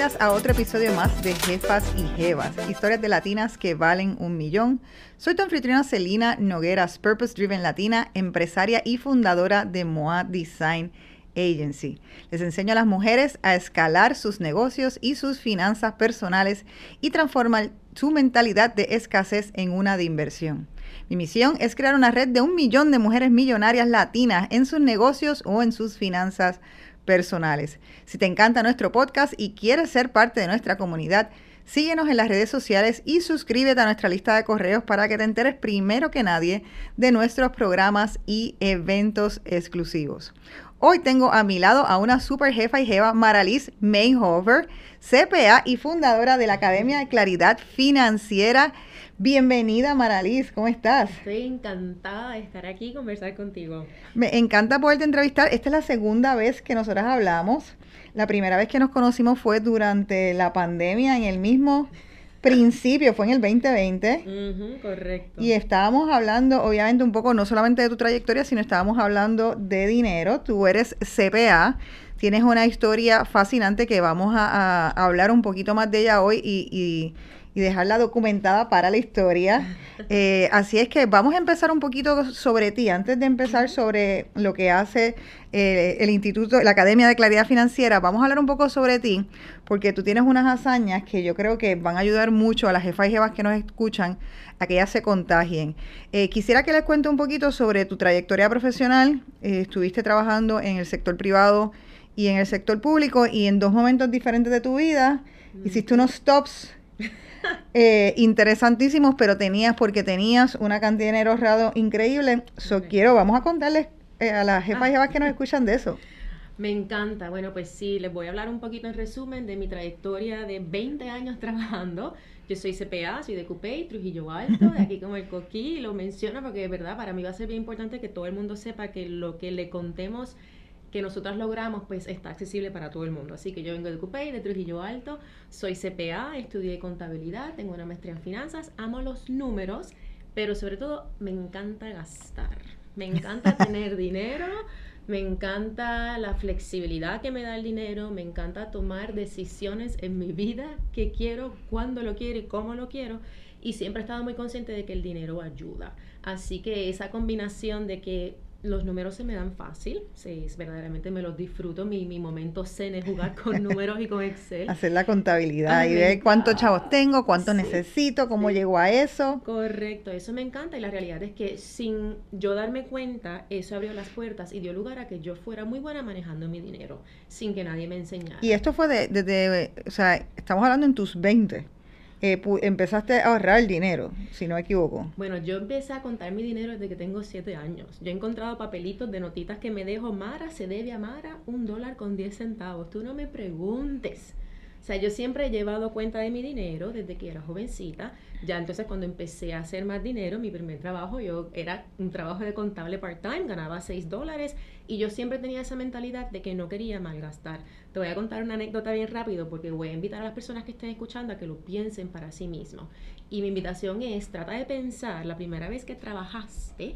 bienvenidas a otro episodio más de Jefas y Jevas, historias de latinas que valen un millón. Soy tu anfitriona Celina Nogueras, Purpose Driven Latina, empresaria y fundadora de Moa Design Agency. Les enseño a las mujeres a escalar sus negocios y sus finanzas personales y transformar su mentalidad de escasez en una de inversión. Mi misión es crear una red de un millón de mujeres millonarias latinas en sus negocios o en sus finanzas personales. Si te encanta nuestro podcast y quieres ser parte de nuestra comunidad, síguenos en las redes sociales y suscríbete a nuestra lista de correos para que te enteres primero que nadie de nuestros programas y eventos exclusivos. Hoy tengo a mi lado a una super jefa y jeva, Maraliz Mayhover, CPA y fundadora de la Academia de Claridad Financiera Bienvenida, Maraliz, ¿cómo estás? Estoy encantada de estar aquí y conversar contigo. Me encanta poderte entrevistar. Esta es la segunda vez que nosotras hablamos. La primera vez que nos conocimos fue durante la pandemia, en el mismo principio, fue en el 2020. correcto. Y estábamos hablando, obviamente, un poco no solamente de tu trayectoria, sino estábamos hablando de dinero. Tú eres CPA, tienes una historia fascinante que vamos a, hablar un poquito más de ella hoy y y dejarla documentada para la historia. Eh, así es que vamos a empezar un poquito sobre ti, antes de empezar sobre lo que hace eh, el Instituto, la Academia de Claridad Financiera, vamos a hablar un poco sobre ti, porque tú tienes unas hazañas que yo creo que van a ayudar mucho a las jefas y jefas que nos escuchan a que ellas se contagien. Eh, quisiera que les cuente un poquito sobre tu trayectoria profesional. estuviste trabajando en el sector privado y en el sector público y en dos momentos diferentes de tu vida hiciste unos stops eh, interesantísimos, pero tenías, porque tenías una cantidad de dinero ahorrado increíble. So, quiero, vamos a contarles eh, a las jefas y jefas que nos escuchan de eso. Me encanta. Bueno, pues sí, les voy a hablar un poquito en resumen de mi trayectoria de 20 años trabajando. Yo soy CPA, soy de Cupey, Trujillo Alto, de aquí como el coquí, lo menciono porque de verdad para mí va a ser bien importante que todo el mundo sepa que lo que le contemos que nosotros logramos, pues está accesible para todo el mundo. Así que yo vengo de Cupey, de Trujillo Alto, soy CPA, estudié contabilidad, tengo una maestría en finanzas, amo los números, pero sobre todo me encanta gastar. Me encanta tener dinero, me encanta la flexibilidad que me da el dinero, me encanta tomar decisiones en mi vida que quiero, cuándo lo quiero y cómo lo quiero. Y siempre he estado muy consciente de que el dinero ayuda. Así que esa combinación de que los números se me dan fácil, sí, verdaderamente me los disfruto. Mi, mi momento zen es jugar con números y con Excel. Hacer la contabilidad y ver cuántos chavos tengo, cuánto necesito, cómo llego a eso. Correcto, eso me encanta y la realidad es que sin yo darme cuenta, eso abrió las puertas y dio lugar a que yo fuera muy buena manejando mi dinero, sin que nadie me enseñara. Y esto fue desde, de, o sea, estamos hablando en tus 20 eh, empezaste a ahorrar el dinero, si no me equivoco. Bueno, yo empecé a contar mi dinero desde que tengo siete años. Yo he encontrado papelitos de notitas que me dejo, Mara, se debe a Mara un dólar con diez centavos. Tú no me preguntes. O sea, yo siempre he llevado cuenta de mi dinero desde que era jovencita. Ya entonces cuando empecé a hacer más dinero, mi primer trabajo, yo era un trabajo de contable part-time, ganaba 6 dólares y yo siempre tenía esa mentalidad de que no quería malgastar. Te voy a contar una anécdota bien rápido porque voy a invitar a las personas que estén escuchando a que lo piensen para sí mismos. Y mi invitación es, trata de pensar la primera vez que trabajaste,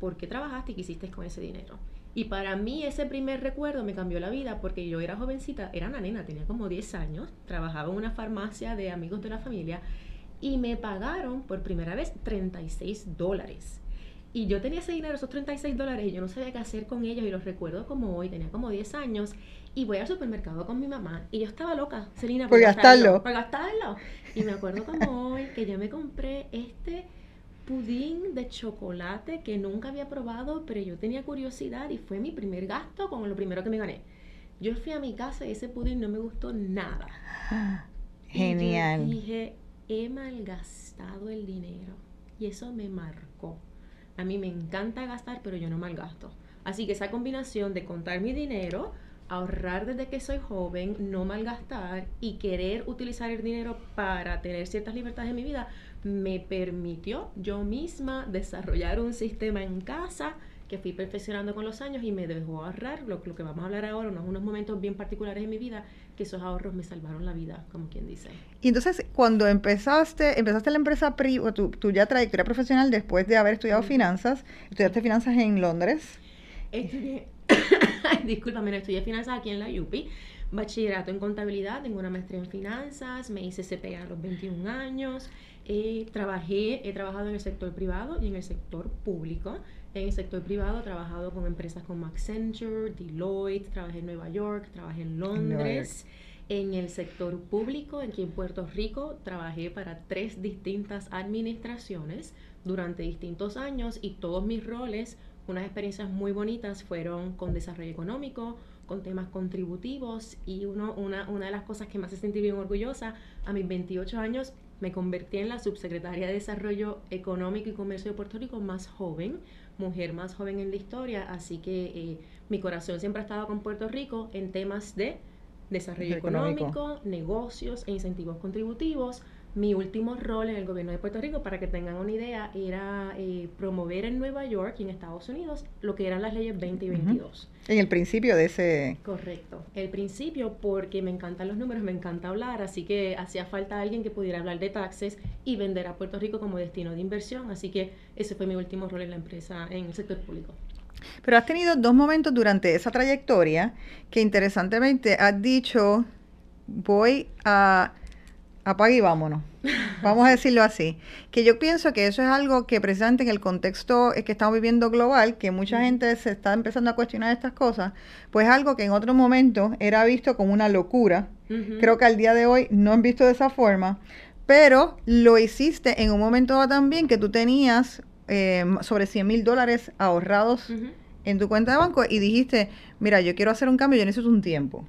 ¿por qué trabajaste y qué hiciste con ese dinero? Y para mí ese primer recuerdo me cambió la vida porque yo era jovencita, era una nena, tenía como 10 años, trabajaba en una farmacia de amigos de la familia y me pagaron por primera vez 36 dólares. Y yo tenía ese dinero, esos 36 dólares, y yo no sabía qué hacer con ellos, y los recuerdo como hoy, tenía como 10 años, y voy al supermercado con mi mamá, y yo estaba loca, Celina, por, gastarlo. Por gastarlo. Y me acuerdo como hoy que yo me compré este pudín de chocolate que nunca había probado, pero yo tenía curiosidad y fue mi primer gasto con lo primero que me gané. Yo fui a mi casa y ese pudín no me gustó nada. Genial. Y dije, he malgastado el dinero. Y eso me marcó. A mí me encanta gastar, pero yo no malgasto. Así que esa combinación de contar mi dinero, ahorrar desde que soy joven, no malgastar y querer utilizar el dinero para tener ciertas libertades en mi vida, me permitió yo misma desarrollar un sistema en casa que fui perfeccionando con los años y me dejó ahorrar lo, lo que vamos a hablar ahora, unos, unos momentos bien particulares en mi vida, que esos ahorros me salvaron la vida, como quien dice. Y entonces, cuando empezaste, empezaste la empresa privada, tu, tu, ya trayectoria profesional después de haber estudiado finanzas, estudiaste finanzas en Londres. Estudié, discúlpame, no estudié finanzas aquí en la UPI, bachillerato en contabilidad, tengo una maestría en finanzas, me hice CPA a los 21 años, eh, trabajé, he trabajado en el sector privado y en el sector público. En el sector privado he trabajado con empresas como Accenture, Deloitte, trabajé en Nueva York, trabajé en Londres. En el sector público, aquí en Puerto Rico, trabajé para tres distintas administraciones durante distintos años y todos mis roles, unas experiencias muy bonitas, fueron con desarrollo económico, con temas contributivos y uno, una, una de las cosas que me hace sentir bien orgullosa, a mis 28 años me convertí en la subsecretaria de Desarrollo Económico y Comercio de Puerto Rico más joven, mujer más joven en la historia, así que eh, mi corazón siempre ha estado con Puerto Rico en temas de desarrollo económico, negocios e incentivos contributivos. Mi último rol en el gobierno de Puerto Rico, para que tengan una idea, era eh, promover en Nueva York y en Estados Unidos lo que eran las leyes 20 y 22. En el principio de ese... Correcto. El principio porque me encantan los números, me encanta hablar, así que hacía falta alguien que pudiera hablar de taxes y vender a Puerto Rico como destino de inversión. Así que ese fue mi último rol en la empresa, en el sector público. Pero has tenido dos momentos durante esa trayectoria que interesantemente has dicho, voy a apaga y vámonos. Vamos a decirlo así. Que yo pienso que eso es algo que precisamente en el contexto que estamos viviendo global, que mucha gente se está empezando a cuestionar estas cosas, pues algo que en otro momento era visto como una locura. Creo que al día de hoy no han visto de esa forma, pero lo hiciste en un momento también que tú tenías eh, sobre 100 mil dólares ahorrados en tu cuenta de banco y dijiste, mira, yo quiero hacer un cambio, yo necesito un tiempo.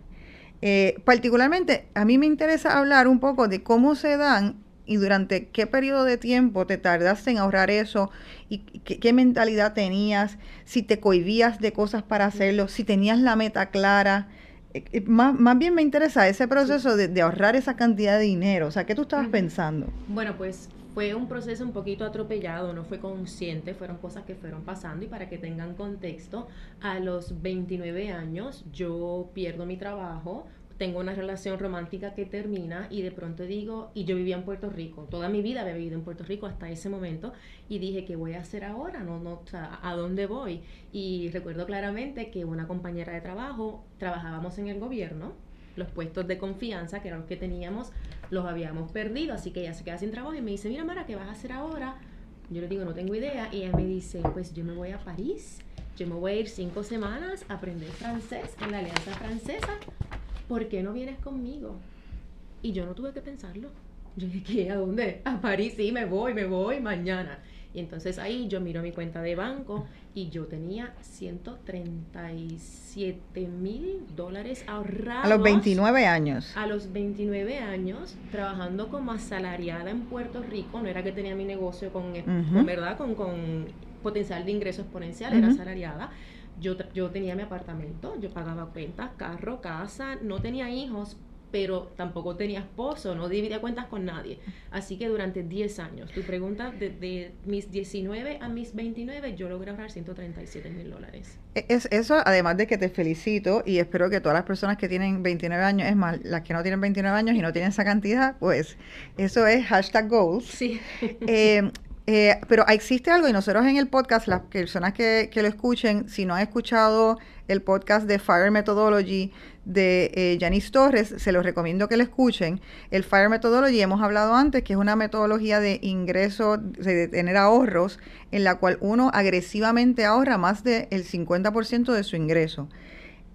Eh, particularmente, a mí me interesa hablar un poco de cómo se dan y durante qué periodo de tiempo te tardaste en ahorrar eso y qué, mentalidad tenías, si te cohibías de cosas para hacerlo, si tenías la meta clara. Eh, eh, más, más, bien me interesa ese proceso de, de, ahorrar esa cantidad de dinero. O sea, ¿qué tú estabas pensando? Bueno, pues fue un proceso un poquito atropellado, no fue consciente, fueron cosas que fueron pasando y para que tengan contexto, a los 29 años yo pierdo mi trabajo, tengo una relación romántica que termina y de pronto digo, y yo vivía en Puerto Rico, toda mi vida había vivido en Puerto Rico hasta ese momento y dije, ¿qué voy a hacer ahora? No, no, ¿a dónde voy? Y recuerdo claramente que una compañera de trabajo, trabajábamos en el gobierno, los puestos de confianza, que eran los que teníamos, los habíamos perdido, así que ella se queda sin trabajo y me dice, mira Mara, ¿qué vas a hacer ahora? Yo le digo, no tengo idea, y ella me dice, pues yo me voy a París, yo me voy a ir cinco semanas a aprender francés en la Alianza Francesa, ¿por qué no vienes conmigo? Y yo no tuve que pensarlo. Yo dije, ¿qué? ¿A dónde? A París, sí, me voy, me voy mañana. Y entonces ahí yo miro mi cuenta de banco y yo tenía 137 mil dólares ahorrados. A los 29 años. A los 29 años, trabajando como asalariada en Puerto Rico. No era que tenía mi negocio con, ¿verdad? Con, con, potencial de ingreso exponencial, era asalariada. Yo, yo tenía mi apartamento, yo pagaba cuentas, carro, casa, no tenía hijos, pero tampoco tenía esposo, no dividía cuentas con nadie. Así que durante 10 años, tu pregunta, de, mis 19 a mis 29, yo logré ahorrar 137 mil dólares. E, es, eso, además de que te felicito y espero que todas las personas que tienen 29 años, es más, las que no tienen 29 años y no tienen esa cantidad, pues eso es hashtag goals. Sí. Eh, eh, pero existe algo y nosotros en el podcast, las personas que, que lo escuchen, si no han escuchado el podcast de Fire Methodology, de eh, Janice Torres, se los recomiendo que lo escuchen. El Fire Methodology, hemos hablado antes, que es una metodología de ingreso, de tener ahorros, en la cual uno agresivamente ahorra más del 50% de su ingreso.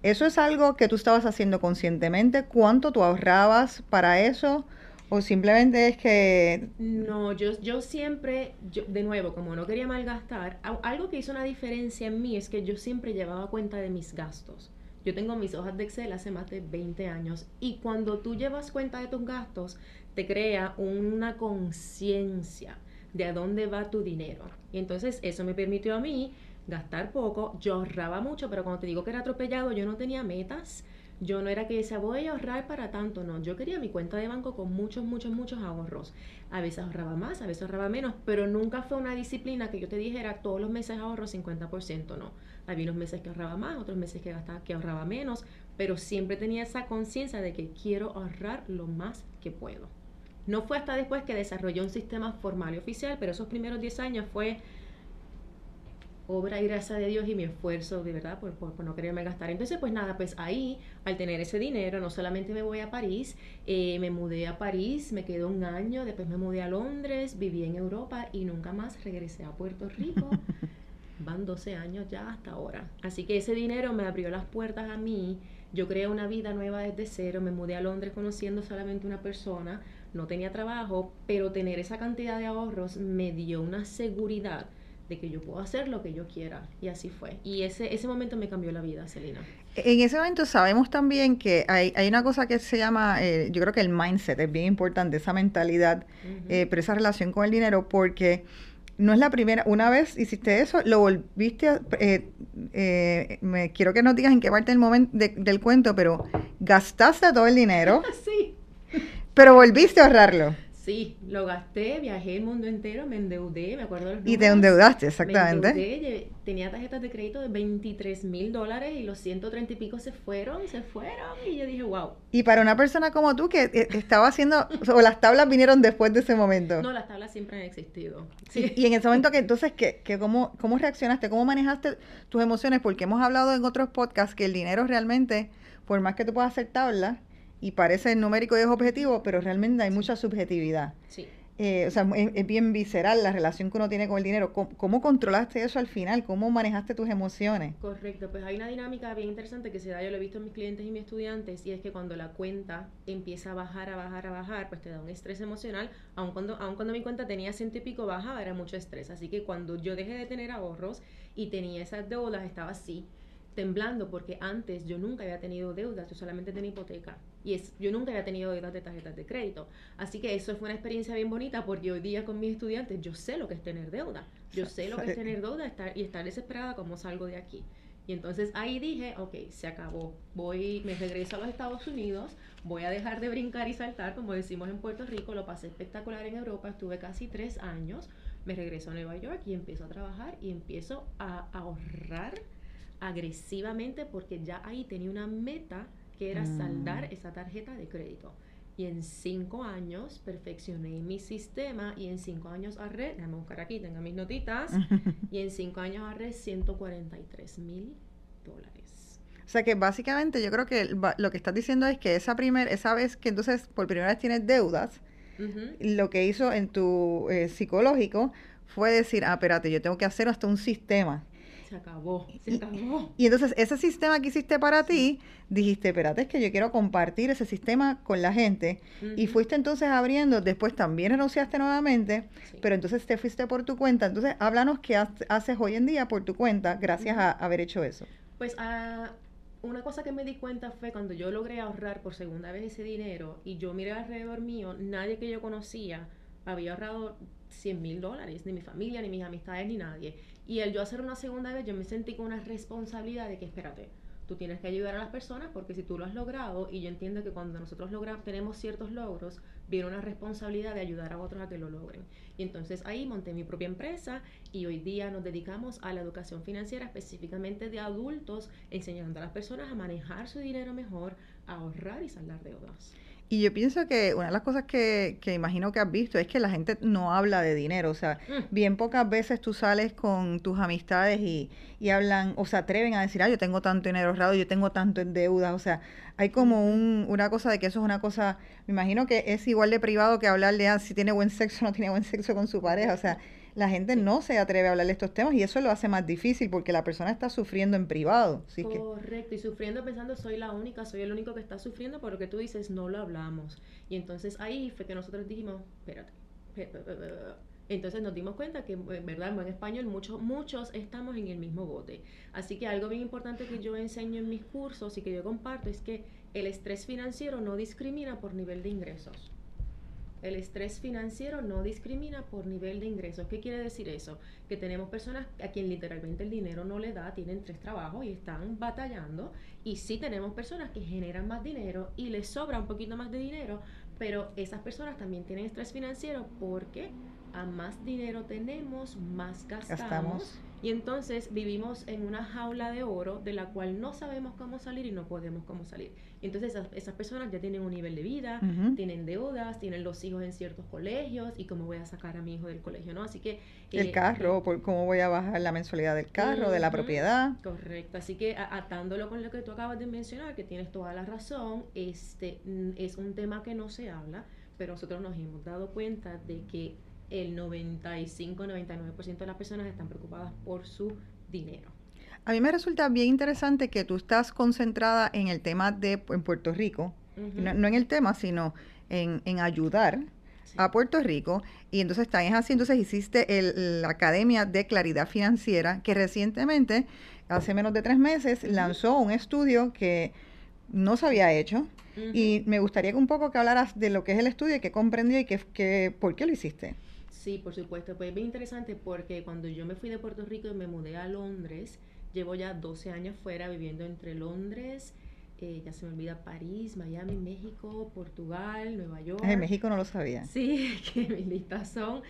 ¿Eso es algo que tú estabas haciendo conscientemente? ¿Cuánto tú ahorrabas para eso? ¿O simplemente es que...? No, yo, yo siempre, yo, de nuevo, como no quería malgastar, algo que hizo una diferencia en mí es que yo siempre llevaba cuenta de mis gastos. Yo tengo mis hojas de Excel hace más de 20 años y cuando tú llevas cuenta de tus gastos, te crea una conciencia de a dónde va tu dinero. Y entonces eso me permitió a mí gastar poco. Yo ahorraba mucho, pero cuando te digo que era atropellado, yo no tenía metas. Yo no era que decía, voy a ahorrar para tanto, no. Yo quería mi cuenta de banco con muchos, muchos, muchos ahorros. A veces ahorraba más, a veces ahorraba menos, pero nunca fue una disciplina que yo te dijera, todos los meses ahorro 50%, no. Había unos meses que ahorraba más, otros meses que, gastaba, que ahorraba menos, pero siempre tenía esa conciencia de que quiero ahorrar lo más que puedo. No fue hasta después que desarrollé un sistema formal y oficial, pero esos primeros 10 años fue obra y gracia de Dios y mi esfuerzo, de verdad, por, por, no quererme gastar. Entonces, pues nada, pues ahí, al tener ese dinero, no solamente me voy a París, eh, me mudé a París, me quedé un año, después me mudé a Londres, viví en Europa y nunca más regresé a Puerto Rico. Van 12 años ya hasta ahora. Así que ese dinero me abrió las puertas a mí. Yo creé una vida nueva desde cero, me mudé a Londres conociendo solamente una persona, no tenía trabajo, pero tener esa cantidad de ahorros me dio una seguridad de que yo puedo hacer lo que yo quiera. Y así fue. Y ese, ese momento me cambió la vida, Celina. En ese momento sabemos también que hay, hay una cosa que se llama, eh, yo creo que el mindset es bien importante, esa mentalidad, eh, pero esa relación con el dinero, porque no es la primera, una vez hiciste eso, lo volviste a, eh, me quiero que nos digas en qué parte del momento del cuento, pero gastaste todo el dinero. sí. Pero volviste a ahorrarlo. Sí, lo gasté, viajé el mundo entero, me endeudé, me acuerdo los Y te endeudaste, exactamente. Me endeudé, tenía tarjetas de crédito de 23 mil dólares y los 130 y pico se fueron, se fueron y yo dije, wow. Y para una persona como tú que eh, estaba haciendo, o las tablas vinieron después de ese momento. No, las tablas siempre han existido. Sí. Y, en ese momento que entonces, que, que cómo, ¿cómo reaccionaste? ¿Cómo manejaste tus emociones? Porque hemos hablado en otros podcasts que el dinero realmente, por más que tú puedas hacer tablas, y parece numérico y es objetivo, pero realmente hay mucha subjetividad. Sí. Eh, o sea, es, bien visceral la relación que uno tiene con el dinero. ¿Cómo, controlaste eso al final? ¿Cómo manejaste tus emociones? Correcto, pues hay una dinámica bien interesante que se da, yo lo he visto en mis clientes y mis estudiantes, y es que cuando la cuenta empieza a bajar, a bajar, a bajar, pues te da un estrés emocional, aun cuando, aun cuando mi cuenta tenía ciento y pico baja, era mucho estrés. Así que cuando yo dejé de tener ahorros y tenía esas deudas, estaba así temblando porque antes yo nunca había tenido deudas, yo solamente tenía hipoteca y es, yo nunca había tenido deudas de tarjetas de crédito. Así que eso fue una experiencia bien bonita porque hoy día con mis estudiantes yo sé lo que es tener deuda, yo sé lo que es tener deuda estar, y estar desesperada como salgo de aquí. Y entonces ahí dije, ok, se acabó, voy, me regreso a los Estados Unidos, voy a dejar de brincar y saltar, como decimos en Puerto Rico, lo pasé espectacular en Europa, estuve casi tres años, me regreso a Nueva York y empiezo a trabajar y empiezo a ahorrar agresivamente porque ya ahí tenía una meta que era saldar mm. esa tarjeta de crédito. Y en cinco años perfeccioné mi sistema y en cinco años ahorré, déjame buscar aquí, tengo mis notitas, y en cinco años ahorré 143 mil dólares. O sea que básicamente yo creo que lo que estás diciendo es que esa, primer, esa vez que entonces por primera vez tienes deudas, lo que hizo en tu eh, psicológico fue decir, ah, espérate, yo tengo que hacer hasta un sistema se acabó, se acabó. Y, entonces ese sistema que hiciste para ti, dijiste, espérate, es que yo quiero compartir ese sistema con la gente. Y fuiste entonces abriendo, después también renunciaste nuevamente, pero entonces te fuiste por tu cuenta. Entonces, háblanos qué haces hoy en día por tu cuenta gracias a haber hecho eso. Pues ah, una cosa que me di cuenta fue cuando yo logré ahorrar por segunda vez ese dinero y yo miré alrededor mío, nadie que yo conocía había ahorrado 100 mil dólares, ni mi familia, ni mis amistades, ni nadie. Y el yo hacer una segunda vez, yo me sentí con una responsabilidad de que, espérate, tú tienes que ayudar a las personas porque si tú lo has logrado, y yo entiendo que cuando nosotros logramos, tenemos ciertos logros, viene una responsabilidad de ayudar a otros a que lo logren. Y entonces ahí monté mi propia empresa y hoy día nos dedicamos a la educación financiera específicamente de adultos, enseñando a las personas a manejar su dinero mejor, a ahorrar y saldar deudas. Y yo pienso que una de las cosas que, que, imagino que has visto es que la gente no habla de dinero. O sea, mm. bien pocas veces tú sales con tus amistades y, y, hablan, o se atreven a decir, ah, yo tengo tanto dinero ahorrado, yo tengo tanto en deuda. O sea, hay como un, una cosa de que eso es una cosa, me imagino que es igual de privado que hablarle a si tiene buen sexo o no tiene buen sexo con su pareja. O sea, la gente no se atreve a hablar de estos temas y eso lo hace más difícil porque la persona está sufriendo en privado. Correcto, y sufriendo pensando soy la única, soy el único que está sufriendo, pero que tú dices no lo hablamos. Y entonces ahí fue que nosotros dijimos, espérate, entonces nos dimos cuenta que, en verdad, en buen español, muchos, muchos estamos en el mismo bote. Así que algo bien importante que yo enseño en mis cursos y que yo comparto es que el estrés financiero no discrimina por nivel de ingresos. El estrés financiero no discrimina por nivel de ingresos. ¿Qué quiere decir eso? Que tenemos personas a quien literalmente el dinero no le da, tienen tres trabajos y están batallando. Y sí tenemos personas que generan más dinero y les sobra un poquito más de dinero, pero esas personas también tienen estrés financiero porque a más dinero tenemos, más gastamos. Y entonces vivimos en una jaula de oro de la cual no sabemos cómo salir y no podemos cómo salir. Y entonces esas, personas ya tienen un nivel de vida, tienen deudas, tienen los hijos en ciertos colegios y cómo voy a sacar a mi hijo del colegio, ¿no? Así que... el eh, carro, por cómo voy a bajar la mensualidad del carro, de la propiedad. Correcto. Así que atándolo con lo que tú acabas de mencionar, que tienes toda la razón, este es un tema que no se habla, pero nosotros nos hemos dado cuenta de que el 95-99% de las personas están preocupadas por su dinero. A mí me resulta bien interesante que tú estás concentrada en el tema de en Puerto Rico, no, en el tema, sino en, ayudar a Puerto Rico. Y entonces estás así, entonces hiciste el, la Academia de Claridad Financiera, que recientemente, hace menos de tres meses, lanzó un estudio que no se había hecho. Y me gustaría que un poco que hablaras de lo que es el estudio y qué comprendió y que, por qué lo hiciste. Sí, por supuesto. Pues es bien interesante porque cuando yo me fui de Puerto Rico y me mudé a Londres, llevo ya 12 años fuera viviendo entre Londres, eh, ya se me olvida París, Miami, México, Portugal, Nueva York. En México no lo sabía. Sí, que mis listas son.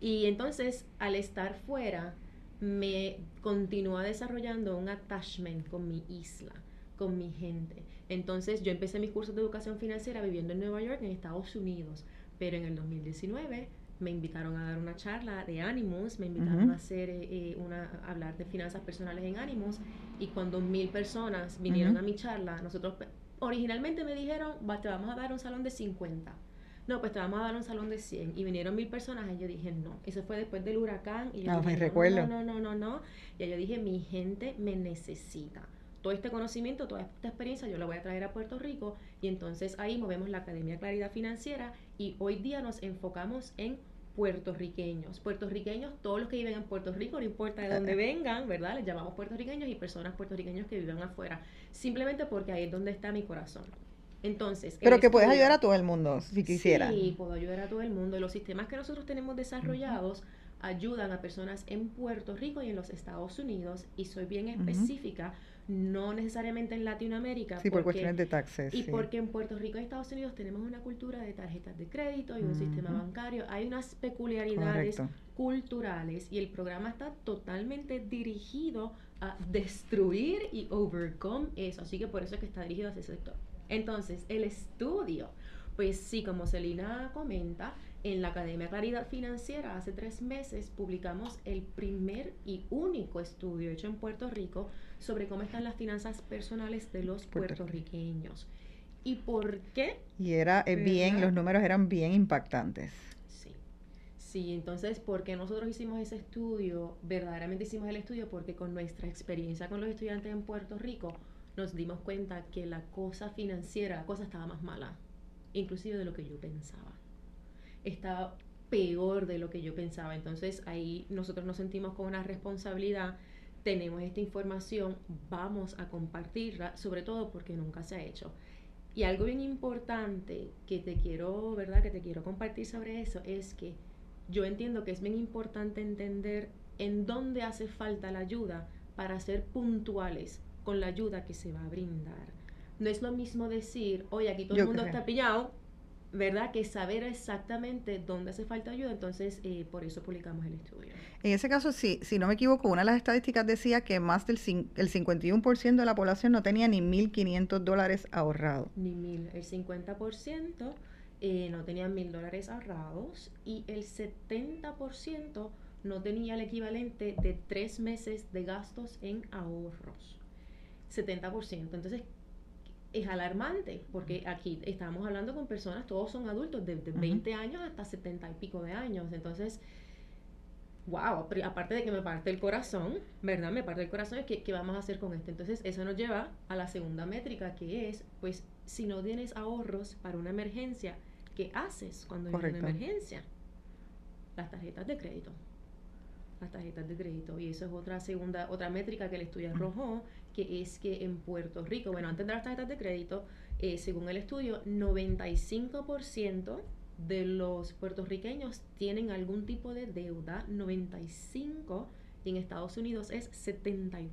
Y entonces, al estar fuera, me continúa desarrollando un attachment con mi isla, con mi gente. Entonces, yo empecé mis cursos de educación financiera viviendo en Nueva York, en Estados Unidos, pero en el 2019 me invitaron a dar una charla de ánimos, me invitaron a hacer eh, eh, una hablar de finanzas personales en ánimos y cuando mil personas vinieron a mi charla, nosotros originalmente me dijeron, te vamos a dar un salón de 50. No, pues te vamos a dar un salón de 100 y vinieron mil personas y yo dije, no, eso fue después del huracán y yo no, dije, me recuerdo. no, no, no, no, no, y yo dije, mi gente me necesita todo este conocimiento, toda esta experiencia yo la voy a traer a Puerto Rico y entonces ahí movemos la Academia Claridad Financiera y hoy día nos enfocamos en puertorriqueños. Puertorriqueños, todos los que viven en Puerto Rico, no importa de dónde vengan, ¿verdad? Les llamamos puertorriqueños y personas puertorriqueños que viven afuera, simplemente porque ahí es donde está mi corazón. Entonces, pero que puedes ayudar a todo el mundo si quisiera. Sí, puedo ayudar a todo el mundo. Los sistemas que nosotros tenemos desarrollados ayudan a personas en Puerto Rico y en los Estados Unidos y soy bien específica no necesariamente en Latinoamérica. Sí, por cuestiones de taxes. Y porque en Puerto Rico y Estados Unidos tenemos una cultura de tarjetas de crédito y un sistema bancario. Hay unas peculiaridades culturales y el programa está totalmente dirigido a destruir y overcome eso. Así que por eso es que está dirigido a ese sector. Entonces, el estudio, pues sí, como Celina comenta, en la Academia Claridad Financiera hace tres meses publicamos el primer y único estudio hecho en Puerto Rico sobre cómo están las finanzas personales de los puertorriqueños. ¿Y por qué? Y era eh, bien, los números eran bien impactantes. Sí. Sí, entonces, ¿por qué nosotros hicimos ese estudio? Verdaderamente hicimos el estudio porque con nuestra experiencia con los estudiantes en Puerto Rico nos dimos cuenta que la cosa financiera, la cosa estaba más mala, inclusive de lo que yo pensaba. Estaba peor de lo que yo pensaba. Entonces ahí nosotros nos sentimos con una responsabilidad tenemos esta información, vamos a compartirla, sobre todo porque nunca se ha hecho. Y algo bien importante que te quiero, ¿verdad? Que te quiero compartir sobre eso es que yo entiendo que es bien importante entender en dónde hace falta la ayuda para ser puntuales con la ayuda que se va a brindar. No es lo mismo decir, oye, aquí todo el mundo está pillado, ¿verdad? Que saber exactamente dónde hace falta ayuda, entonces eh, por eso publicamos el estudio. En ese caso, sí, si no me equivoco, una de las estadísticas decía que más del el 51% de la población no tenía ni 1.500 dólares ahorrados. Ni mil, el 50% eh, no tenía mil dólares ahorrados y el 70% no tenía el equivalente de tres meses de gastos en ahorros. 70%. Entonces, es alarmante, porque aquí estamos hablando con personas, todos son adultos, de, 20 años hasta 70 y pico de años. Entonces, wow, aparte de que me parte el corazón, ¿verdad? Me parte el corazón, ¿qué, ¿qué vamos a hacer con esto? Entonces, eso nos lleva a la segunda métrica, que es, pues, si no tienes ahorros para una emergencia, ¿qué haces cuando hay una emergencia? Las tarjetas de crédito las tarjetas de crédito. Y eso es otra segunda, otra métrica que el estudio arrojó, que es que en Puerto Rico, bueno, antes de las tarjetas de crédito, eh, según el estudio, 95% de los puertorriqueños tienen algún tipo de deuda, 95% y en Estados Unidos es 74%.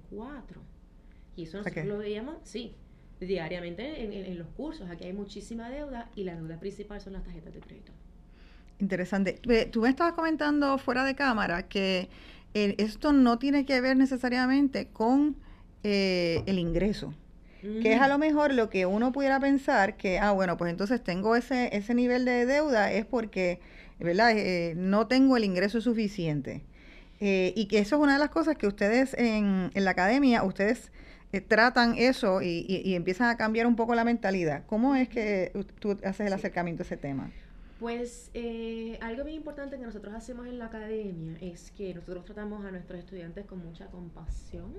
Y eso nosotros lo veíamos, sí, diariamente en, en, los cursos. Aquí hay muchísima deuda y la deuda principal son las tarjetas de crédito. Interesante. Tú me estabas comentando fuera de cámara que eh, esto no tiene que ver necesariamente con eh, el ingreso. Que es a lo mejor lo que uno pudiera pensar que, ah, bueno, pues entonces tengo ese, ese nivel de deuda es porque, ¿verdad? Eh, no tengo el ingreso suficiente. y que eso es una de las cosas que ustedes en, en la academia, ustedes tratan eso y, y, empiezan a cambiar un poco la mentalidad. ¿Cómo es que tú haces el acercamiento a ese tema? Pues eh, algo bien importante que nosotros hacemos en la academia es que nosotros tratamos a nuestros estudiantes con mucha compasión,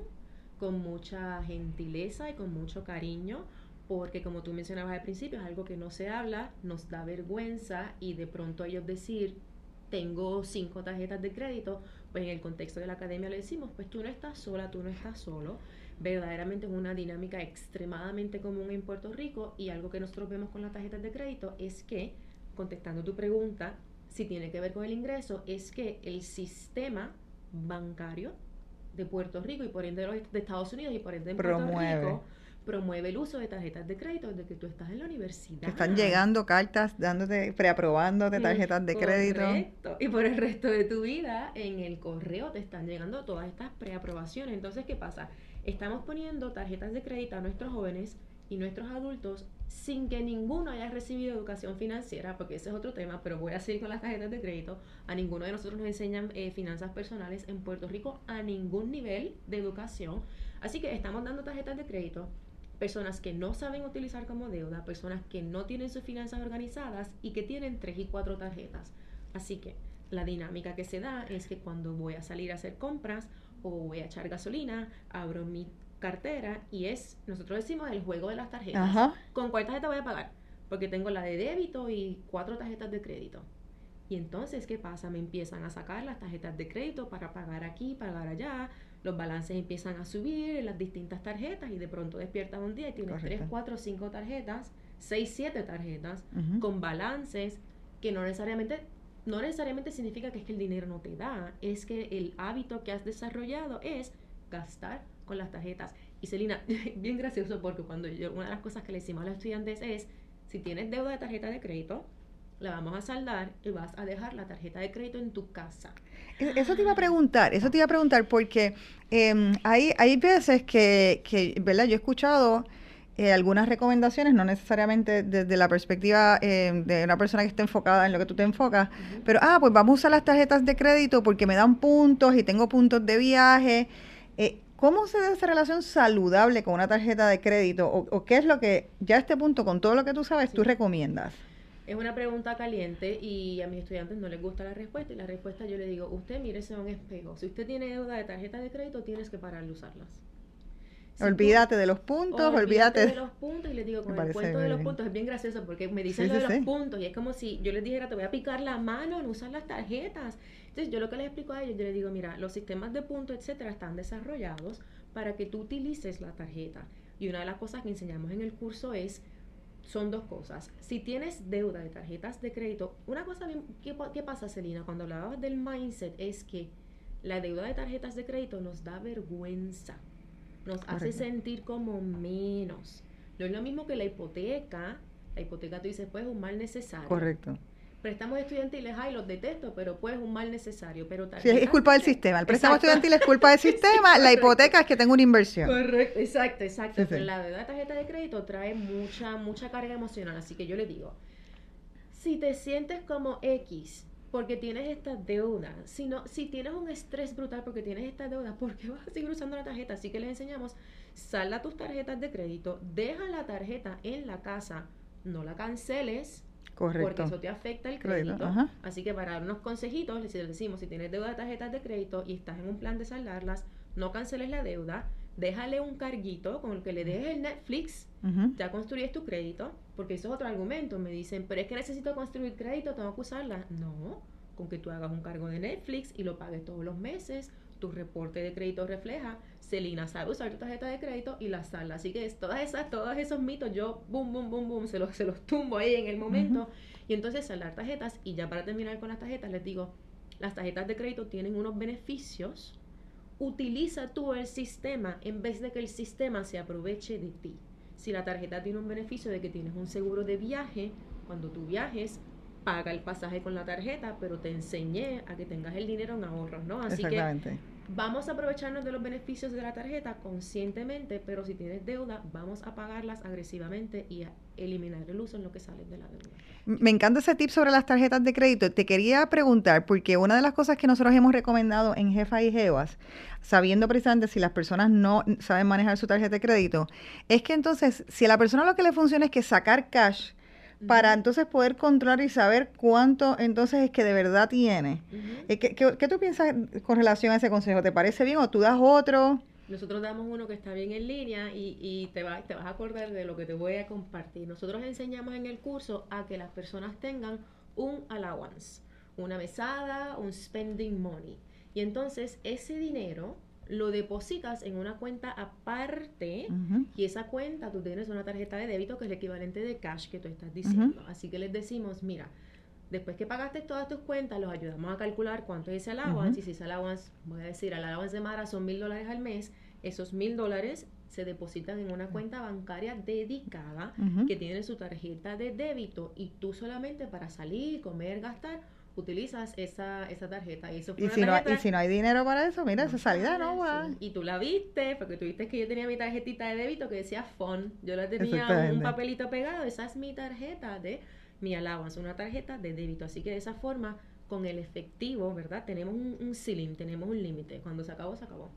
con mucha gentileza y con mucho cariño, porque como tú mencionabas al principio, es algo que no se habla, nos da vergüenza y de pronto ellos decir, tengo cinco tarjetas de crédito, pues en el contexto de la academia le decimos, pues tú no estás sola, tú no estás solo. Verdaderamente es una dinámica extremadamente común en Puerto Rico y algo que nosotros vemos con las tarjetas de crédito es que contestando tu pregunta, si tiene que ver con el ingreso, es que el sistema bancario de Puerto Rico y por ende de, Estados Unidos y por ende de Puerto Rico promueve el uso de tarjetas de crédito desde que tú estás en la universidad. están llegando cartas dándote, preaprobándote tarjetas de crédito. Correcto. Y por el resto de tu vida en el correo te están llegando todas estas preaprobaciones. Entonces, ¿qué pasa? Estamos poniendo tarjetas de crédito a nuestros jóvenes y nuestros adultos sin que ninguno haya recibido educación financiera, porque ese es otro tema, pero voy a seguir con las tarjetas de crédito. A ninguno de nosotros nos enseñan eh, finanzas personales en Puerto Rico a ningún nivel de educación. Así que estamos dando tarjetas de crédito personas que no saben utilizar como deuda, personas que no tienen sus finanzas organizadas y que tienen tres y cuatro tarjetas. Así que la dinámica que se da es que cuando voy a salir a hacer compras o voy a echar gasolina, abro mi cartera y es, nosotros decimos el juego de las tarjetas. ¿Con cuál tarjeta voy a pagar? Porque tengo la de débito y cuatro tarjetas de crédito. Y entonces, ¿qué pasa? Me empiezan a sacar las tarjetas de crédito para pagar aquí, pagar allá. Los balances empiezan a subir en las distintas tarjetas y de pronto despiertas un día y tienes tres, cuatro, cinco tarjetas, seis, siete tarjetas con balances que no necesariamente no necesariamente significa que es que el dinero no te da, es que el hábito que has desarrollado es gastar con las tarjetas. Y Celina, bien gracioso porque cuando yo, una de las cosas que le decimos a los estudiantes es, si tienes deuda de tarjeta de crédito, la vamos a saldar y vas a dejar la tarjeta de crédito en tu casa. E, eso te iba a preguntar, eso te iba a preguntar porque eh, hay, hay veces que, que, ¿verdad? Yo he escuchado eh, algunas recomendaciones, no necesariamente desde la perspectiva em, de una persona que esté enfocada en lo que tú te enfocas, pero, ah, pues vamos a usar las tarjetas de crédito porque me dan puntos y tengo puntos de viaje. Eh, ¿Cómo se da esa relación saludable con una tarjeta de crédito? O, qué es lo que, ya a este punto, con todo lo que tú sabes, tú recomiendas? Es una pregunta caliente y a mis estudiantes no les gusta la respuesta. Y la respuesta yo le digo, usted mírese a un espejo. Si usted tiene deuda de tarjeta de crédito, tienes que parar de usarlas. Olvídate de los puntos, olvídate, de los puntos y les digo, con el cuento de los puntos es bien gracioso porque me dicen lo de los puntos y es como si yo les dijera, te voy a picar la mano en usar las tarjetas. Entonces, yo lo que les explico a ellos, yo les digo, mira, los sistemas de puntos, etcétera, están desarrollados para que tú utilices la tarjeta. Y una de las cosas que enseñamos en el curso es, son dos cosas. Si tienes deuda de tarjetas de crédito, una cosa, ¿qué, qué pasa, Celina? Cuando hablabas del mindset, es que la deuda de tarjetas de crédito nos da vergüenza, nos hace sentir como menos. No es lo mismo que la hipoteca. La hipoteca tú dices, pues es un mal necesario. Correcto préstamos estudiantiles, ay, los detesto, pero pues es un mal necesario. Pero sí, es culpa del sistema. El préstamo estudiantil es culpa del sistema, la hipoteca es que tengo una inversión. Correcto, exacto, exacto. Pero la deuda de tarjeta de crédito trae mucha, mucha carga emocional. Así que yo le digo, si te sientes como X porque tienes esta deuda, si, si tienes un estrés brutal porque tienes esta deuda, ¿por qué vas a seguir usando la tarjeta? Así que les enseñamos, salda tus tarjetas de crédito, deja la tarjeta en la casa, no la canceles, Correcto. Porque eso te afecta el crédito. Así que para dar unos consejitos, les decimos, si tienes deuda de tarjetas de crédito y estás en un plan de saldarlas, no canceles la deuda, déjale un carguito con el que le dejes el Netflix, ya construyes tu crédito, porque eso es otro argumento. Me dicen, pero es que necesito construir crédito, tengo que usarla. No, con que tú hagas un cargo de Netflix y lo pagues todos los meses, tu reporte de crédito refleja, Celina sabe usar tu tarjeta de crédito y la sala. Así que es, todas esas, todos esos mitos, yo boom, boom, boom, boom, se los, se los tumbo ahí en el momento. Y entonces saldar tarjetas. Y ya para terminar con las tarjetas, les digo, las tarjetas de crédito tienen unos beneficios. Utiliza tú el sistema en vez de que el sistema se aproveche de ti. Si la tarjeta tiene un beneficio de que tienes un seguro de viaje, cuando tú viajes, paga el pasaje con la tarjeta, pero te enseñé a que tengas el dinero en ahorros, ¿no? Así Exactamente vamos a aprovecharnos de los beneficios de la tarjeta conscientemente, pero si tienes deuda, vamos a pagarlas agresivamente y a eliminar el uso en lo que sale de la deuda. Me encanta ese tip sobre las tarjetas de crédito. Te quería preguntar, porque una de las cosas que nosotros hemos recomendado en Jefa y Jevas, sabiendo precisamente si las personas no saben manejar su tarjeta de crédito, es que entonces, si a la persona lo que le funciona es que sacar cash, para entonces poder controlar y saber cuánto entonces es que de verdad tiene. Eh, ¿Qué, qué, tú piensas con relación a ese consejo? ¿Te parece bien o tú das otro? Nosotros damos uno que está bien en línea y, y te, va, te vas a acordar de lo que te voy a compartir. Nosotros enseñamos en el curso a que las personas tengan un allowance, una mesada, un spending money. Y entonces ese dinero lo depositas en una cuenta aparte y esa cuenta tú tienes una tarjeta de débito que es el equivalente de cash que tú estás diciendo. Así que les decimos, mira, después que pagaste todas tus cuentas, los ayudamos a calcular cuánto es ese allowance y si ese allowance, voy a decir, el allowance de Mara son mil dólares al mes, esos mil dólares se depositan en una cuenta bancaria dedicada que tiene su tarjeta de débito y tú solamente para salir, comer, gastar, utilizas esa, esa tarjeta. Y, eso y, si no, y si no hay dinero para eso, mira, esa salida no va. Y tú la viste, porque tú viste que yo tenía mi tarjetita de débito que decía FON. Yo la tenía un papelito pegado, esa es mi tarjeta de mi allowance, una tarjeta de débito. Así que de esa forma, con el efectivo, ¿verdad? Tenemos un, un ceiling, tenemos un límite. Cuando se acabó, se acabó.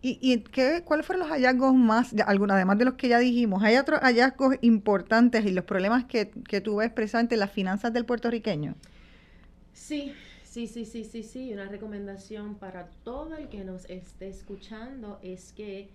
¿Y, y qué, cuáles fueron los hallazgos más, algunos, además de los que ya dijimos? ¿Hay otros hallazgos importantes y los problemas que, que tú ves precisamente en las finanzas del puertorriqueño? Sí, sí, sí, sí, sí, sí. Una recomendación para todo el que nos esté escuchando es que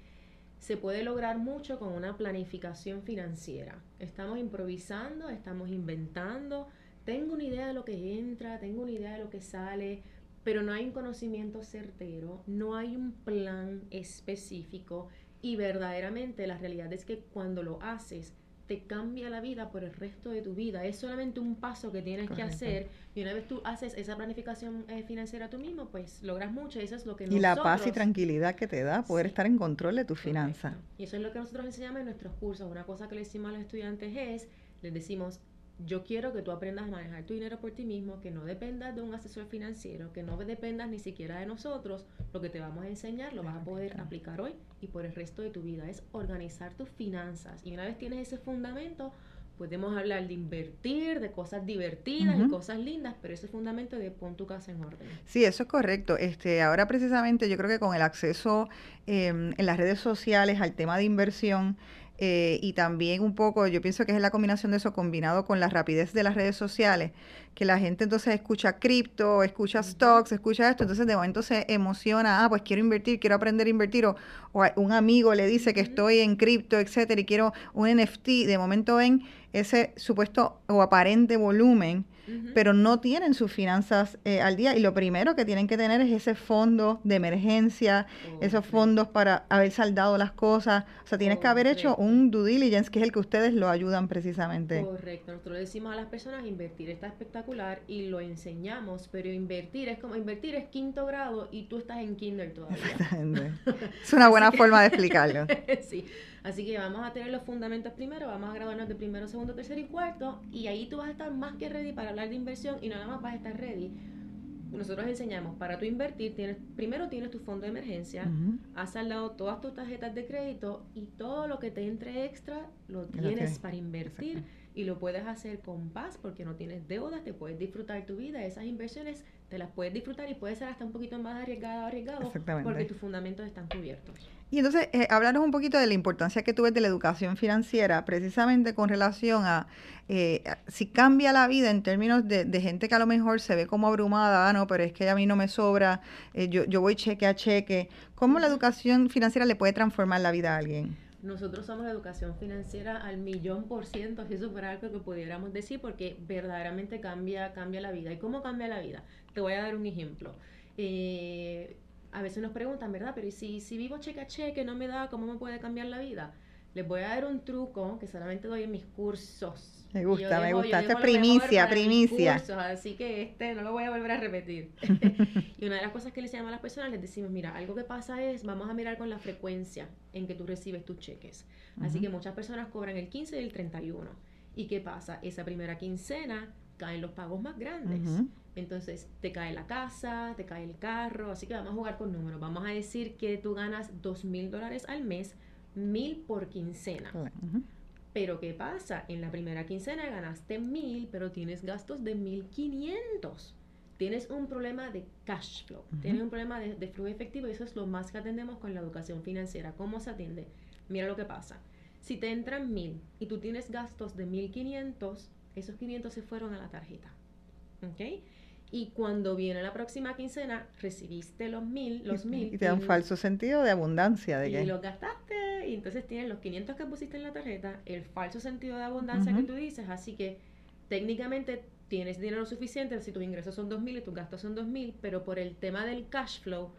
se puede lograr mucho con una planificación financiera. Estamos improvisando, estamos inventando. Tengo una idea de lo que entra, tengo una idea de lo que sale, pero no hay un conocimiento certero, no hay un plan específico y verdaderamente la realidad es que cuando lo haces, te cambia la vida por el resto de tu vida. Es solamente un paso que tienes que hacer y una vez tú haces esa planificación eh, financiera tú mismo, pues logras mucho y eso es lo que nosotros... Y la paz y tranquilidad que te da poder estar en control de tus finanzas. Y eso es lo que nosotros enseñamos en nuestros cursos. Una cosa que le decimos a los estudiantes es, les decimos, yo quiero que tú aprendas a manejar tu dinero por ti mismo, que no dependas de un asesor financiero, que no dependas ni siquiera de nosotros. Lo que te vamos a enseñar lo vas a poder aplicar hoy y por el resto de tu vida. Es organizar tus finanzas. Y una vez tienes ese fundamento, podemos hablar de invertir, de cosas divertidas y cosas lindas, pero ese fundamento de pon tu casa en orden. Sí, eso es correcto. Este, ahora precisamente yo creo que con el acceso em, en las redes sociales al tema de inversión, eh, y también un poco, yo pienso que es la combinación de eso combinado con la rapidez de las redes sociales, que la gente entonces escucha cripto, escucha stocks, escucha esto, entonces de momento se emociona, ah, pues quiero invertir, quiero aprender a invertir, o, o un amigo le dice que estoy en cripto, etcétera, y quiero un NFT, de momento ven ese supuesto o aparente volumen pero no tienen sus finanzas eh, al día y lo primero que tienen que tener es ese fondo de emergencia, esos fondos para haber saldado las cosas. O sea, tienes que haber hecho un due diligence que es el que ustedes lo ayudan precisamente. Correcto, nosotros le decimos a las personas invertir está espectacular y lo enseñamos, pero invertir es como invertir es quinto grado y tú estás en kinder todavía. es una buena forma de explicarlo. sí. Así que vamos a tener los fundamentos primero, vamos a graduarnos de primero, segundo, tercero y cuarto, y ahí tú vas a estar más que ready para hablar de inversión y nada más vas a estar ready. Nosotros enseñamos, para tú invertir, tienes, primero tienes tu fondo de emergencia, has saldado todas tus tarjetas de crédito y todo lo que te entre extra lo tienes para invertir y lo puedes hacer con paz porque no tienes deudas, te puedes disfrutar tu vida, esas inversiones te las puedes disfrutar y puede ser hasta un poquito más arriesgado arriesgado porque tus fundamentos están cubiertos. Y entonces, eh, hablarnos un poquito de la importancia que tú ves de la educación financiera, precisamente con relación a eh, si cambia la vida en términos de, gente que a lo mejor se ve como abrumada, ah, no, pero es que a mí no me sobra, eh, yo, yo voy cheque a cheque. ¿Cómo la educación financiera le puede transformar la vida a alguien? Nosotros somos educación financiera al millón por ciento, si eso fuera algo que pudiéramos decir, porque verdaderamente cambia, cambia la vida. ¿Y cómo cambia la vida? Te voy a dar un ejemplo. Eh, a veces nos preguntan, ¿verdad? Pero si, si vivo cheque a cheque, no me da, ¿cómo me puede cambiar la vida? Les voy a dar un truco que solamente doy en mis cursos. Me gusta, me gusta. Esta es primicia, primicia. así que este no lo voy a volver a repetir. y una de las cosas que les llama a las personas, les decimos, mira, algo que pasa es, vamos a mirar con la frecuencia en que tú recibes tus cheques. Así que muchas personas cobran el 15 y el 31. ¿Y qué pasa? Esa primera quincena caen los pagos más grandes. Entonces te cae la casa, te cae el carro, así que vamos a jugar con números. Vamos a decir que tú ganas dos mil dólares al mes, mil por quincena. Pero ¿qué pasa? En la primera quincena ganaste mil, pero tienes gastos de mil quinientos. Tienes un problema de cash flow, tienes un problema de, de flujo efectivo y eso es lo más que atendemos con la educación financiera. ¿Cómo se atiende? Mira lo que pasa. Si te entran mil y tú tienes gastos de mil quinientos, esos quinientos se fueron a la tarjeta. ¿Ok? Y cuando viene la próxima quincena, recibiste los mil, los mil. Y te da un falso sentido de abundancia. De y los gastaste. Y entonces tienes los 500 que pusiste en la tarjeta, el falso sentido de abundancia que tú dices. Así que técnicamente tienes dinero suficiente si tus ingresos son 2.000 y tus gastos son 2.000, pero por el tema del cash flow,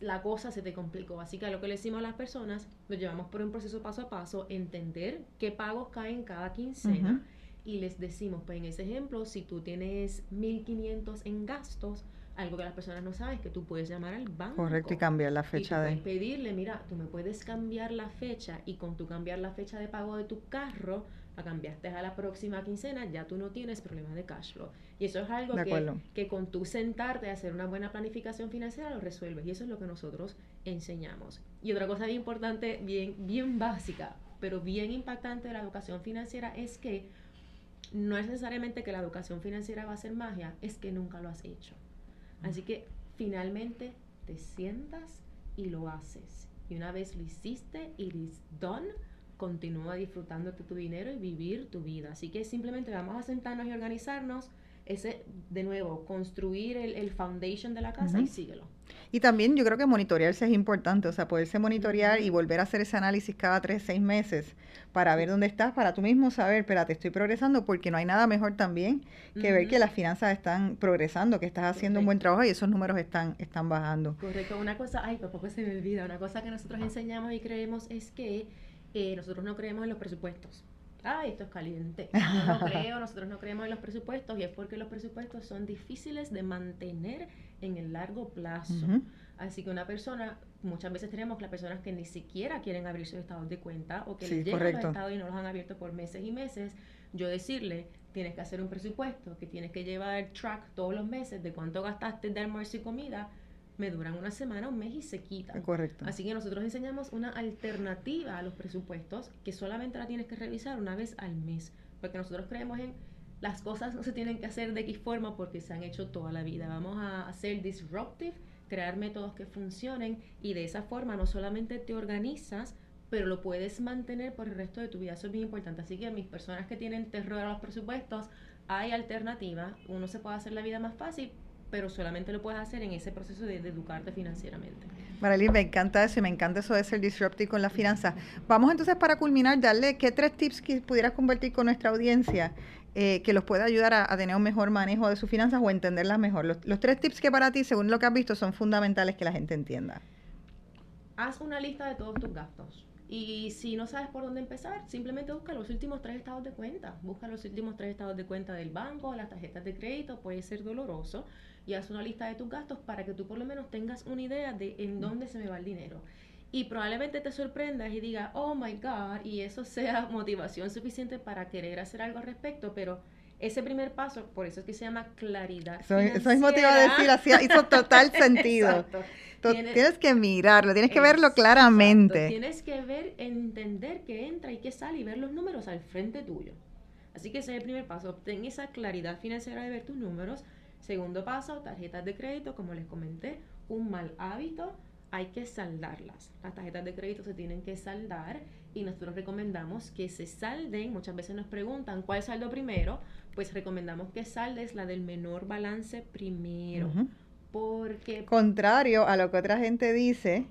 la cosa se te complicó. Así que lo que le decimos a las personas, lo llevamos por un proceso paso a paso, entender qué pagos caen cada quincena y les decimos, pues en ese ejemplo, si tú tienes 1.500 en gastos, algo que las personas no saben es que tú puedes llamar al banco. Correcto, y cambiar la fecha de... pedirle, mira, tú me puedes cambiar la fecha y con tu cambiar la fecha de pago de tu carro, la cambiaste a la próxima quincena, ya tú no tienes problema de cash flow. Y eso es algo que, que, con tu sentarte a hacer una buena planificación financiera lo resuelves. Y eso es lo que nosotros enseñamos. Y otra cosa bien importante, bien, bien básica, pero bien impactante de la educación financiera es que no es necesariamente que la educación financiera va a ser magia, es que nunca lo has hecho. Así que finalmente te sientas y lo haces. Y una vez lo hiciste, it is done, continúa disfrutando de tu dinero y vivir tu vida. Así que simplemente vamos a sentarnos y organizarnos. Ese, de nuevo, construir el, el foundation de la casa y síguelo. Y también yo creo que monitorearse es importante, o sea, poderse monitorear y volver a hacer ese análisis cada tres, seis meses para ver dónde estás, para tú mismo saber, espérate, estoy progresando, porque no hay nada mejor también que ver que las finanzas están progresando, que estás haciendo un buen trabajo y esos números están, están bajando. Correcto, una cosa, ay, poco se me olvida, una cosa que nosotros enseñamos y creemos es que eh, nosotros no creemos en los presupuestos. Ay, esto es caliente. No creo, nosotros no creemos en los presupuestos y es porque los presupuestos son difíciles de mantener en el largo plazo. Así que una persona, muchas veces tenemos las personas que ni siquiera quieren abrir sus estados de cuenta o que les llegan los estados y no los han abierto por meses y meses. Yo decirle, tienes que hacer un presupuesto, que tienes que llevar el track todos los meses de cuánto gastaste de almuerzo y comida, me duran una semana, un mes y se quitan. Correcto. Así que nosotros enseñamos una alternativa a los presupuestos que solamente la tienes que revisar una vez al mes, porque nosotros creemos en las cosas no se tienen que hacer de X forma porque se han hecho toda la vida. Vamos a hacer disruptive, crear métodos que funcionen y de esa forma no solamente te organizas, pero lo puedes mantener por el resto de tu vida. Eso es bien importante. Así que mis personas que tienen terror a los presupuestos, hay alternativa. Uno se puede hacer la vida más fácil, pero solamente lo puedes hacer en ese proceso de, educarte financieramente. Marilyn, me encanta eso y me encanta eso de ser disruptive con las finanzas. Vamos entonces para culminar, darle qué tres tips que pudieras compartir con nuestra audiencia eh, que los pueda ayudar a, tener un mejor manejo de sus finanzas o entenderlas mejor. Los, los tres tips que para ti, según lo que has visto, son fundamentales que la gente entienda. Haz una lista de todos tus gastos y si no sabes por dónde empezar, simplemente busca los últimos tres estados de cuenta. Busca los últimos tres estados de cuenta del banco, las tarjetas de crédito, puede ser doloroso. Y haz una lista de tus gastos para que tú por lo menos tengas una idea de en dónde se me va el dinero. Y probablemente te sorprendas y digas, oh my God, y eso sea motivación suficiente para querer hacer algo al respecto, pero ese primer paso, por eso es que se llama claridad. Eso, eso mismo te iba a decir, así, hizo total sentido. Tienes, que mirarlo, tienes que verlo claramente. Tienes que ver, entender qué entra y qué sale y ver los números al frente tuyo. Así que ese es el primer paso, obtén esa claridad financiera de ver tus números. Segundo paso, tarjetas de crédito, como les comenté, un mal hábito, hay que saldarlas. Las tarjetas de crédito se tienen que saldar y nosotros recomendamos que se salden. Muchas veces nos preguntan cuál saldo primero, pues recomendamos que saldes la del menor balance primero. Porque... Contrario a lo que otra gente dice,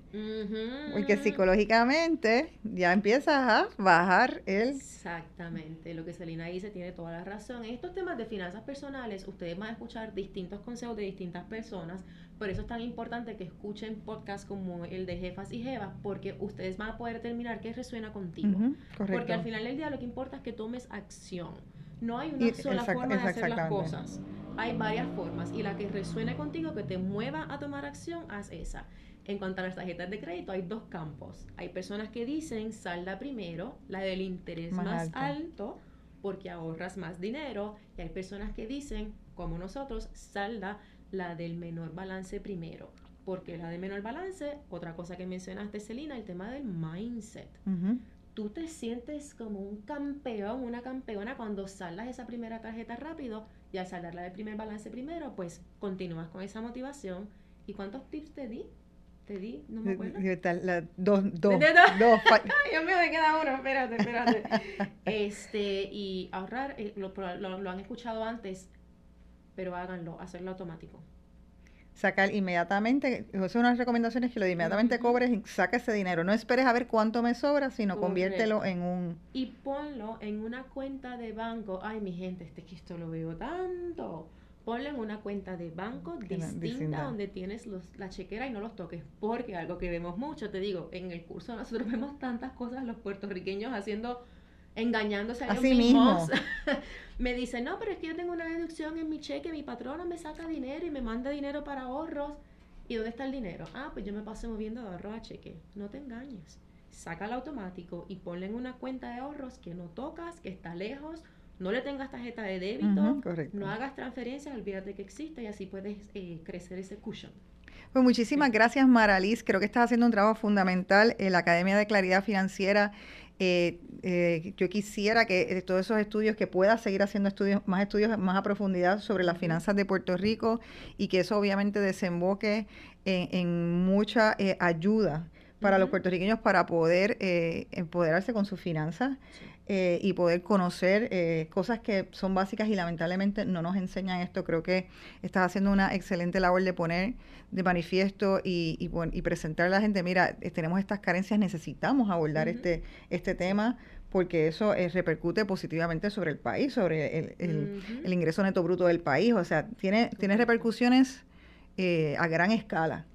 porque psicológicamente ya empiezas a bajar el... Exactamente, lo que Selina dice tiene toda la razón. En estos temas de finanzas personales, ustedes van a escuchar distintos consejos de distintas personas, por eso es tan importante que escuchen podcasts como el de Jefas y Jevas, porque ustedes van a poder determinar qué resuena contigo. porque al final del día lo que importa es que tomes acción. No hay una sola forma de hacer las cosas. Hay varias formas y la que resuene contigo, que te mueva a tomar acción, haz esa. En cuanto a las tarjetas de crédito, hay dos campos. Hay personas que dicen salda primero, la del interés más, alto. porque ahorras más dinero y hay personas que dicen, como nosotros, salda la del menor balance primero. Porque la de menor balance, otra cosa que mencionaste, Celina, el tema del mindset. Tú te sientes como un campeón, una campeona cuando saldas esa primera tarjeta rápido y al saldar la del primer balance primero, pues continúas con esa motivación. ¿Y cuántos tips te di? Te di, no me acuerdo. dos, dos, dos. Ay, Dios mío, me queda uno, espérate, espérate. este, y ahorrar, eh, lo, lo, lo han escuchado antes, pero háganlo, hacerlo automático sacar inmediatamente, esas son unas recomendaciones que lo de inmediatamente cobres y saca ese dinero. No esperes a ver cuánto me sobra, sino conviértelo en un... Y ponlo en una cuenta de banco. Ay, mi gente, este que esto lo veo tanto. Ponlo en una cuenta de banco distinta, donde tienes los, la chequera y no los toques. Porque algo que vemos mucho, te digo, en el curso nosotros vemos tantas cosas los puertorriqueños haciendo engañándose a ellos mismos. me dice, no, pero es que yo tengo una deducción en mi cheque, mi patrona me saca dinero y me manda dinero para ahorros. ¿Y dónde está el dinero? Ah, pues yo me paso moviendo de ahorro a cheque. No te engañes. Saca el automático y ponle en una cuenta de ahorros que no tocas, que está lejos, no le tengas tarjeta de débito, no hagas transferencias, olvídate que existe y así puedes eh, crecer ese cushion. Pues muchísimas gracias, Maralis. Creo que estás haciendo un trabajo fundamental en la Academia de Claridad Financiera eh, eh, yo quisiera que eh, todos esos estudios, que pueda seguir haciendo estudios, más estudios más a profundidad sobre las finanzas de Puerto Rico y que eso obviamente desemboque en, mucha ayuda para los puertorriqueños para poder empoderarse con sus finanzas. Eh, y poder conocer eh, cosas que son básicas y lamentablemente no nos enseñan esto. Creo que estás haciendo una excelente labor de poner de manifiesto y, y, y presentar a la gente, mira, eh, tenemos estas carencias, necesitamos abordar este, este tema porque eso repercute positivamente sobre el país, sobre el, el, ingreso neto bruto del país, o sea, tiene, tiene repercusiones a gran escala.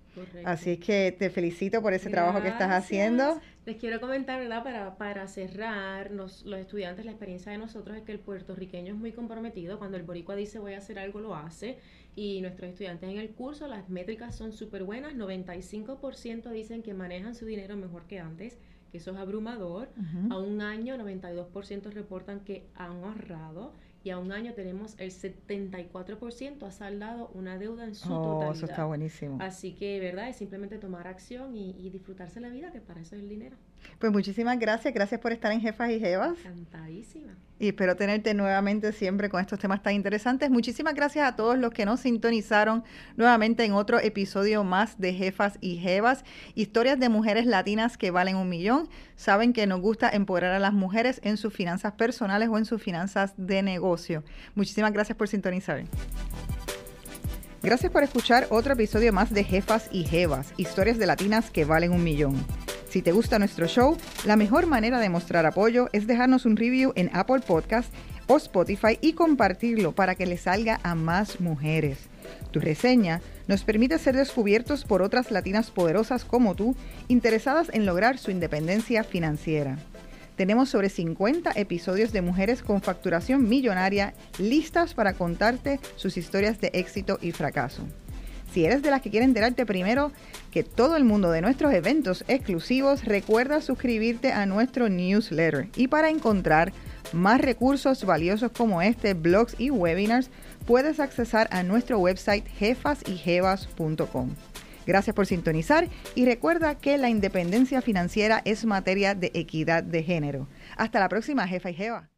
Así es que te felicito por ese trabajo que estás haciendo. Les quiero comentar, ¿verdad? Para, para cerrar, los, los estudiantes, la experiencia de nosotros es que el puertorriqueño es muy comprometido. Cuando el boricua dice voy a hacer algo, lo hace. Y nuestros estudiantes en el curso, las métricas son súper buenas. 95% dicen que manejan su dinero mejor que antes, que eso es abrumador. A un año, 92% reportan que han ahorrado y a un año tenemos el 74% ha saldado una deuda en su oh, totalidad. Eso está buenísimo. Así que, ¿verdad? Es simplemente tomar acción y, y, disfrutarse la vida, que para eso es el dinero. Pues muchísimas gracias, gracias por estar en Jefas y Jevas. Encantadísima. Y espero tenerte nuevamente siempre con estos temas tan interesantes. Muchísimas gracias a todos los que nos sintonizaron nuevamente en otro episodio más de Jefas y Jevas, historias de mujeres latinas que valen un millón. Saben que nos gusta empoderar a las mujeres en sus finanzas personales o en sus finanzas de negocio. Muchísimas gracias por sintonizar. Gracias por escuchar otro episodio más de Jefas y Jevas, historias de latinas que valen un millón. Si te gusta nuestro show, la mejor manera de mostrar apoyo es dejarnos un review en Apple Podcast o Spotify y compartirlo para que le salga a más mujeres. Tu reseña nos permite ser descubiertos por otras latinas poderosas como tú, interesadas en lograr su independencia financiera. Tenemos sobre 50 episodios de mujeres con facturación millonaria listas para contarte sus historias de éxito y fracaso. Si eres de las que quieren enterarte primero que todo el mundo de nuestros eventos exclusivos, recuerda suscribirte a nuestro newsletter. Y para encontrar más recursos valiosos como este, blogs y webinars, puedes accesar a nuestro website jefasyjevas.com. Gracias por sintonizar y recuerda que la independencia financiera es materia de equidad de género. Hasta la próxima, jefa y jeva.